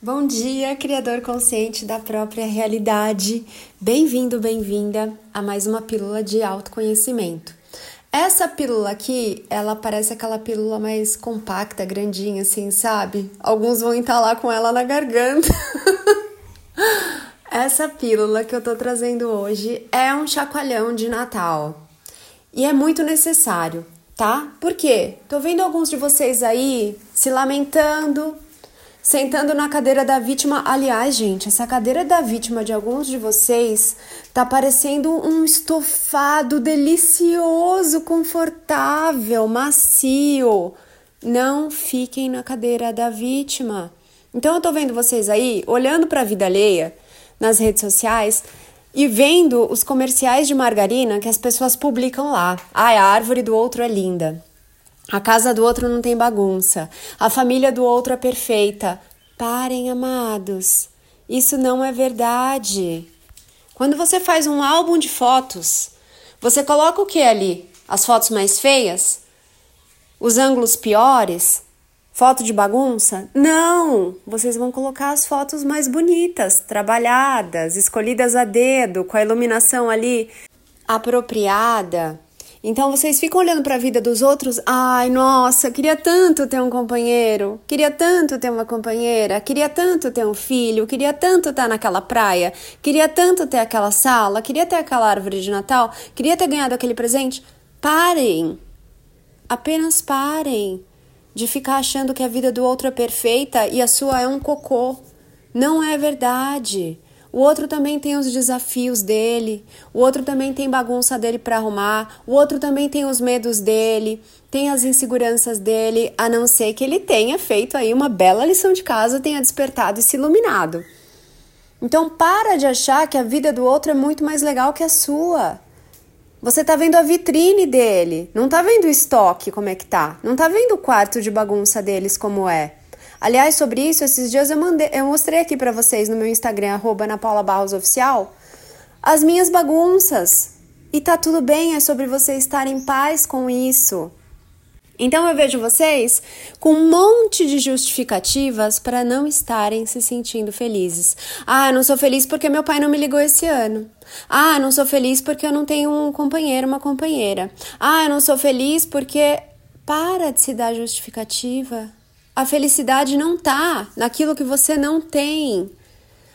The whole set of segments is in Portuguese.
Bom dia, criador consciente da própria realidade. Bem-vindo, bem-vinda a mais uma pílula de autoconhecimento. Essa pílula aqui, ela parece aquela pílula mais compacta, grandinha, assim, sabe? Alguns vão entalar com ela na garganta. Essa pílula que eu tô trazendo hoje é um chacoalhão de Natal. E é muito necessário, tá? Por quê? Tô vendo alguns de vocês aí se lamentando, sentando na cadeira da vítima. Aliás, gente, essa cadeira da vítima de alguns de vocês tá parecendo um estofado delicioso, confortável, macio. Não fiquem na cadeira da vítima. Então eu tô vendo vocês aí olhando para a vida alheia nas redes sociais e vendo os comerciais de margarina que as pessoas publicam lá. Ai, a árvore do outro é linda. A casa do outro não tem bagunça. A família do outro é perfeita. Parem, amados. Isso não é verdade. Quando você faz um álbum de fotos, você coloca o que ali? As fotos mais feias? Os ângulos piores? Foto de bagunça? Não! Vocês vão colocar as fotos mais bonitas, trabalhadas, escolhidas a dedo, com a iluminação ali apropriada. Então vocês ficam olhando para a vida dos outros, ai, nossa, queria tanto ter um companheiro, queria tanto ter uma companheira, queria tanto ter um filho, queria tanto estar naquela praia, queria tanto ter aquela sala, queria ter aquela árvore de Natal, queria ter ganhado aquele presente. Parem. Apenas parem de ficar achando que a vida do outro é perfeita e a sua é um cocô. Não é verdade. O outro também tem os desafios dele, o outro também tem bagunça dele para arrumar, o outro também tem os medos dele, tem as inseguranças dele, a não ser que ele tenha feito aí uma bela lição de casa, tenha despertado e se iluminado. Então para de achar que a vida do outro é muito mais legal que a sua. Você tá vendo a vitrine dele, não tá vendo o estoque como é que tá, não tá vendo o quarto de bagunça deles como é. Aliás, sobre isso, esses dias eu, mandei, eu mostrei aqui para vocês no meu Instagram, arroba Oficial, as minhas bagunças. E tá tudo bem, é sobre você estar em paz com isso. Então eu vejo vocês com um monte de justificativas para não estarem se sentindo felizes. Ah, não sou feliz porque meu pai não me ligou esse ano. Ah, não sou feliz porque eu não tenho um companheiro, uma companheira. Ah, eu não sou feliz porque para de se dar justificativa. A felicidade não está naquilo que você não tem.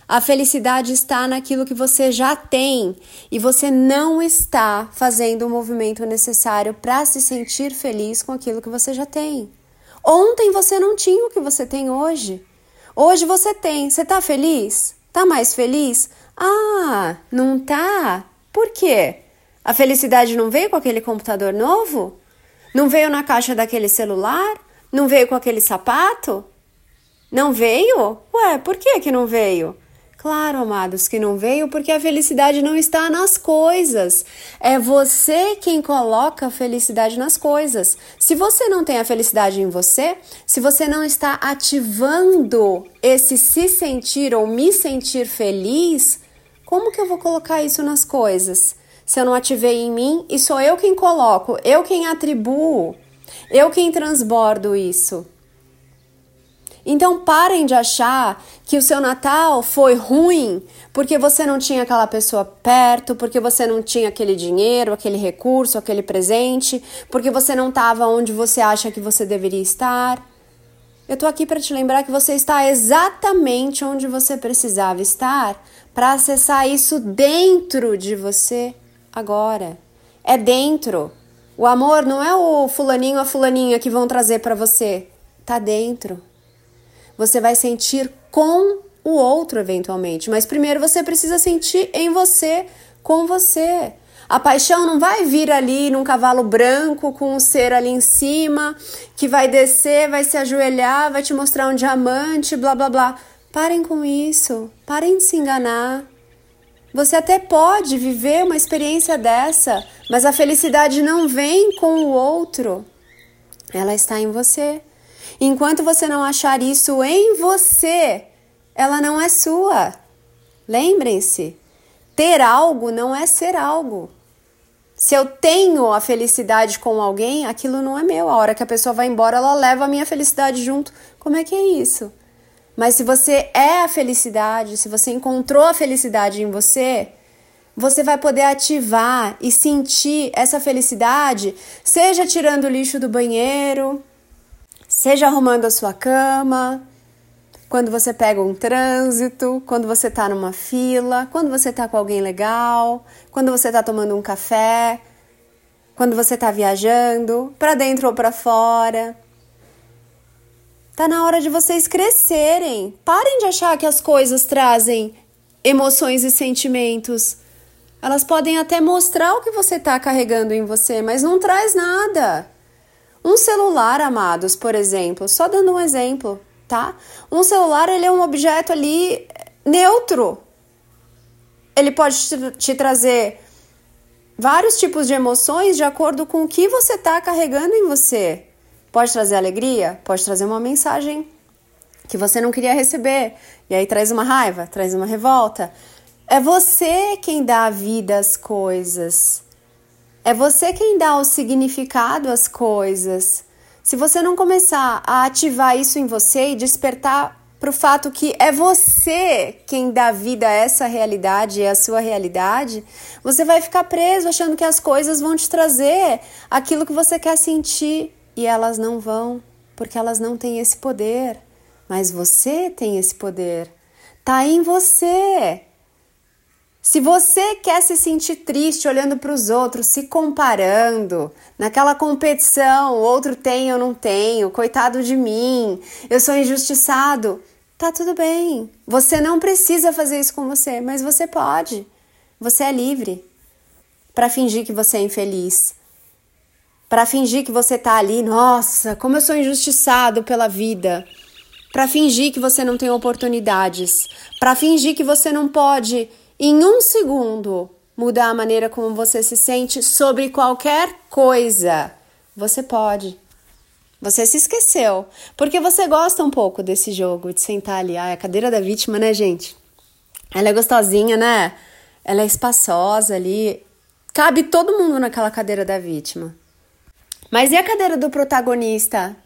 A felicidade está naquilo que você já tem e você não está fazendo o movimento necessário para se sentir feliz com aquilo que você já tem. Ontem você não tinha o que você tem hoje. Hoje você tem. Você está feliz? Tá mais feliz? Ah, não tá? Por quê? A felicidade não veio com aquele computador novo? Não veio na caixa daquele celular? Não veio com aquele sapato? Não veio? Ué, por que que não veio? Claro, amados, que não veio porque a felicidade não está nas coisas. É você quem coloca a felicidade nas coisas. Se você não tem a felicidade em você, se você não está ativando esse se sentir ou me sentir feliz, como que eu vou colocar isso nas coisas? Se eu não ativei em mim e sou eu quem coloco, eu quem atribuo. Eu quem transbordo isso. Então parem de achar que o seu Natal foi ruim porque você não tinha aquela pessoa perto, porque você não tinha aquele dinheiro, aquele recurso, aquele presente, porque você não estava onde você acha que você deveria estar. Eu tô aqui para te lembrar que você está exatamente onde você precisava estar para acessar isso dentro de você agora. É dentro. O amor não é o fulaninho a fulaninha que vão trazer para você. Tá dentro. Você vai sentir com o outro eventualmente, mas primeiro você precisa sentir em você, com você. A paixão não vai vir ali num cavalo branco com um ser ali em cima, que vai descer, vai se ajoelhar, vai te mostrar um diamante, blá blá blá. Parem com isso. Parem de se enganar. Você até pode viver uma experiência dessa, mas a felicidade não vem com o outro. Ela está em você. Enquanto você não achar isso em você, ela não é sua. Lembrem-se, ter algo não é ser algo. Se eu tenho a felicidade com alguém, aquilo não é meu. A hora que a pessoa vai embora, ela leva a minha felicidade junto. Como é que é isso? Mas se você é a felicidade, se você encontrou a felicidade em você, você vai poder ativar e sentir essa felicidade, seja tirando o lixo do banheiro, seja arrumando a sua cama, quando você pega um trânsito, quando você está numa fila, quando você está com alguém legal, quando você está tomando um café, quando você está viajando, para dentro ou para fora. Tá na hora de vocês crescerem. Parem de achar que as coisas trazem emoções e sentimentos. Elas podem até mostrar o que você está carregando em você, mas não traz nada. Um celular, amados, por exemplo, só dando um exemplo, tá? Um celular, ele é um objeto ali neutro. Ele pode te, te trazer vários tipos de emoções de acordo com o que você está carregando em você. Pode trazer alegria, pode trazer uma mensagem que você não queria receber, e aí traz uma raiva, traz uma revolta. É você quem dá a vida às coisas. É você quem dá o significado às coisas. Se você não começar a ativar isso em você e despertar para o fato que é você quem dá vida a essa realidade e a sua realidade, você vai ficar preso achando que as coisas vão te trazer aquilo que você quer sentir e elas não vão, porque elas não têm esse poder. Mas você tem esse poder. Tá em você. Se você quer se sentir triste olhando para os outros, se comparando, naquela competição, o outro tem, eu não tenho, coitado de mim, eu sou injustiçado, tá tudo bem. Você não precisa fazer isso com você, mas você pode. Você é livre para fingir que você é infeliz para fingir que você tá ali, nossa, como eu sou injustiçado pela vida. Para fingir que você não tem oportunidades, para fingir que você não pode em um segundo mudar a maneira como você se sente sobre qualquer coisa. Você pode. Você se esqueceu, porque você gosta um pouco desse jogo de sentar ali, ah, é a cadeira da vítima, né, gente? Ela é gostosinha, né? Ela é espaçosa ali. Cabe todo mundo naquela cadeira da vítima. Mas e a cadeira do protagonista?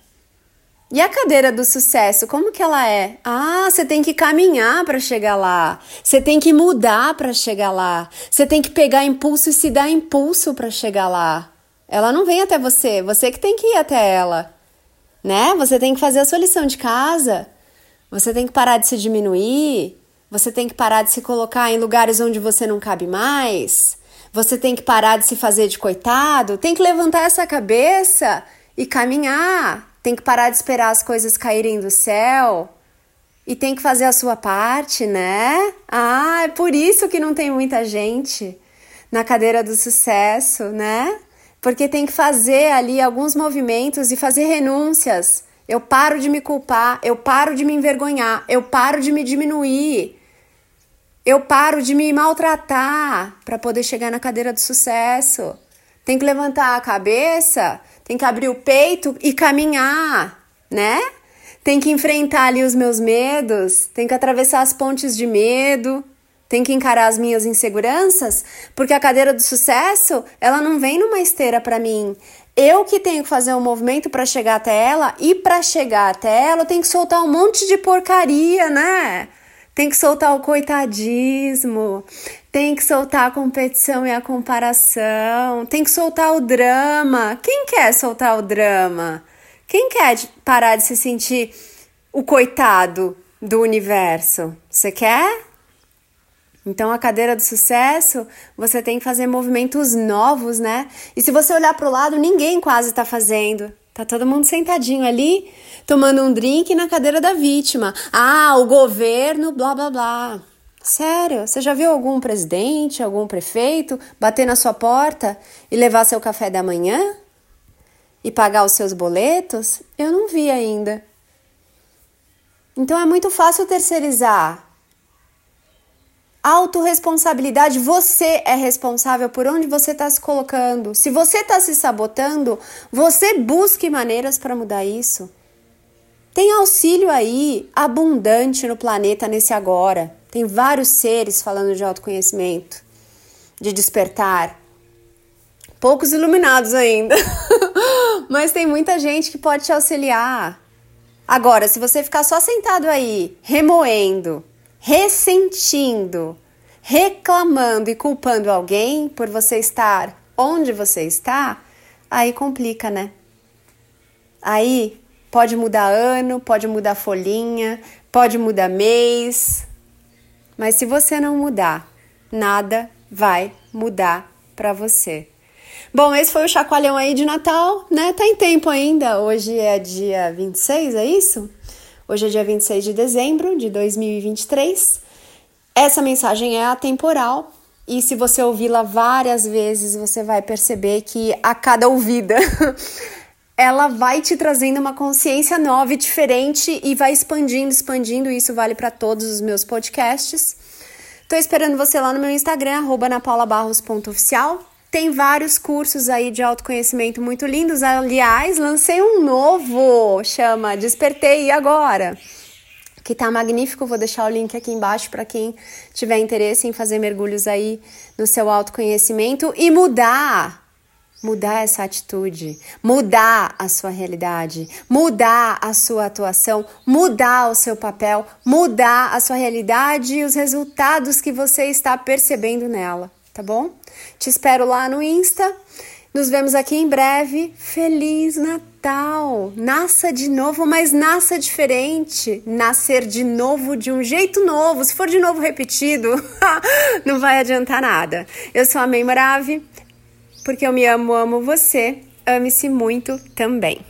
E a cadeira do sucesso, como que ela é? Ah, você tem que caminhar para chegar lá. Você tem que mudar para chegar lá. Você tem que pegar impulso e se dar impulso para chegar lá. Ela não vem até você, você que tem que ir até ela. Né? Você tem que fazer a sua lição de casa. Você tem que parar de se diminuir. Você tem que parar de se colocar em lugares onde você não cabe mais. Você tem que parar de se fazer de coitado, tem que levantar essa cabeça e caminhar. Tem que parar de esperar as coisas caírem do céu. E tem que fazer a sua parte, né? Ah, é por isso que não tem muita gente na cadeira do sucesso, né? Porque tem que fazer ali alguns movimentos e fazer renúncias. Eu paro de me culpar, eu paro de me envergonhar, eu paro de me diminuir. Eu paro de me maltratar para poder chegar na cadeira do sucesso. Tem que levantar a cabeça, tem que abrir o peito e caminhar, né? Tem que enfrentar ali os meus medos, tem que atravessar as pontes de medo, tem que encarar as minhas inseguranças, porque a cadeira do sucesso, ela não vem numa esteira para mim. Eu que tenho que fazer um movimento para chegar até ela e para chegar até ela, eu tenho que soltar um monte de porcaria, né? Tem que soltar o coitadismo, tem que soltar a competição e a comparação, tem que soltar o drama. Quem quer soltar o drama? Quem quer parar de se sentir o coitado do universo? Você quer? Então, a cadeira do sucesso, você tem que fazer movimentos novos, né? E se você olhar para o lado, ninguém quase está fazendo. Tá todo mundo sentadinho ali, tomando um drink na cadeira da vítima. Ah, o governo, blá blá blá. Sério, você já viu algum presidente, algum prefeito bater na sua porta e levar seu café da manhã? E pagar os seus boletos? Eu não vi ainda. Então é muito fácil terceirizar. Autoresponsabilidade, você é responsável por onde você está se colocando. Se você está se sabotando, você busque maneiras para mudar isso. Tem auxílio aí abundante no planeta nesse agora. Tem vários seres falando de autoconhecimento, de despertar. Poucos iluminados ainda, mas tem muita gente que pode te auxiliar. Agora, se você ficar só sentado aí, remoendo, ressentindo, reclamando e culpando alguém por você estar onde você está, aí complica, né? Aí pode mudar ano, pode mudar folhinha, pode mudar mês, mas se você não mudar, nada vai mudar para você. Bom, esse foi o chacoalhão aí de Natal, né? Tá em tempo ainda. Hoje é dia 26, é isso? Hoje é dia 26 de dezembro de 2023. Essa mensagem é atemporal e se você ouvi-la várias vezes, você vai perceber que a cada ouvida ela vai te trazendo uma consciência nova e diferente e vai expandindo, expandindo. Isso vale para todos os meus podcasts. Tô esperando você lá no meu Instagram, napaulabarros.oficial. Tem vários cursos aí de autoconhecimento muito lindos. Aliás, lancei um novo, chama Despertei Agora, que tá magnífico. Vou deixar o link aqui embaixo para quem tiver interesse em fazer mergulhos aí no seu autoconhecimento e mudar mudar essa atitude, mudar a sua realidade, mudar a sua atuação, mudar o seu papel, mudar a sua realidade e os resultados que você está percebendo nela, tá bom? Te espero lá no Insta. Nos vemos aqui em breve. Feliz Natal! Nasça de novo, mas nasça diferente. Nascer de novo de um jeito novo. Se for de novo repetido, não vai adiantar nada. Eu sou a Mei Marave porque eu me amo, amo você. Ame-se muito também.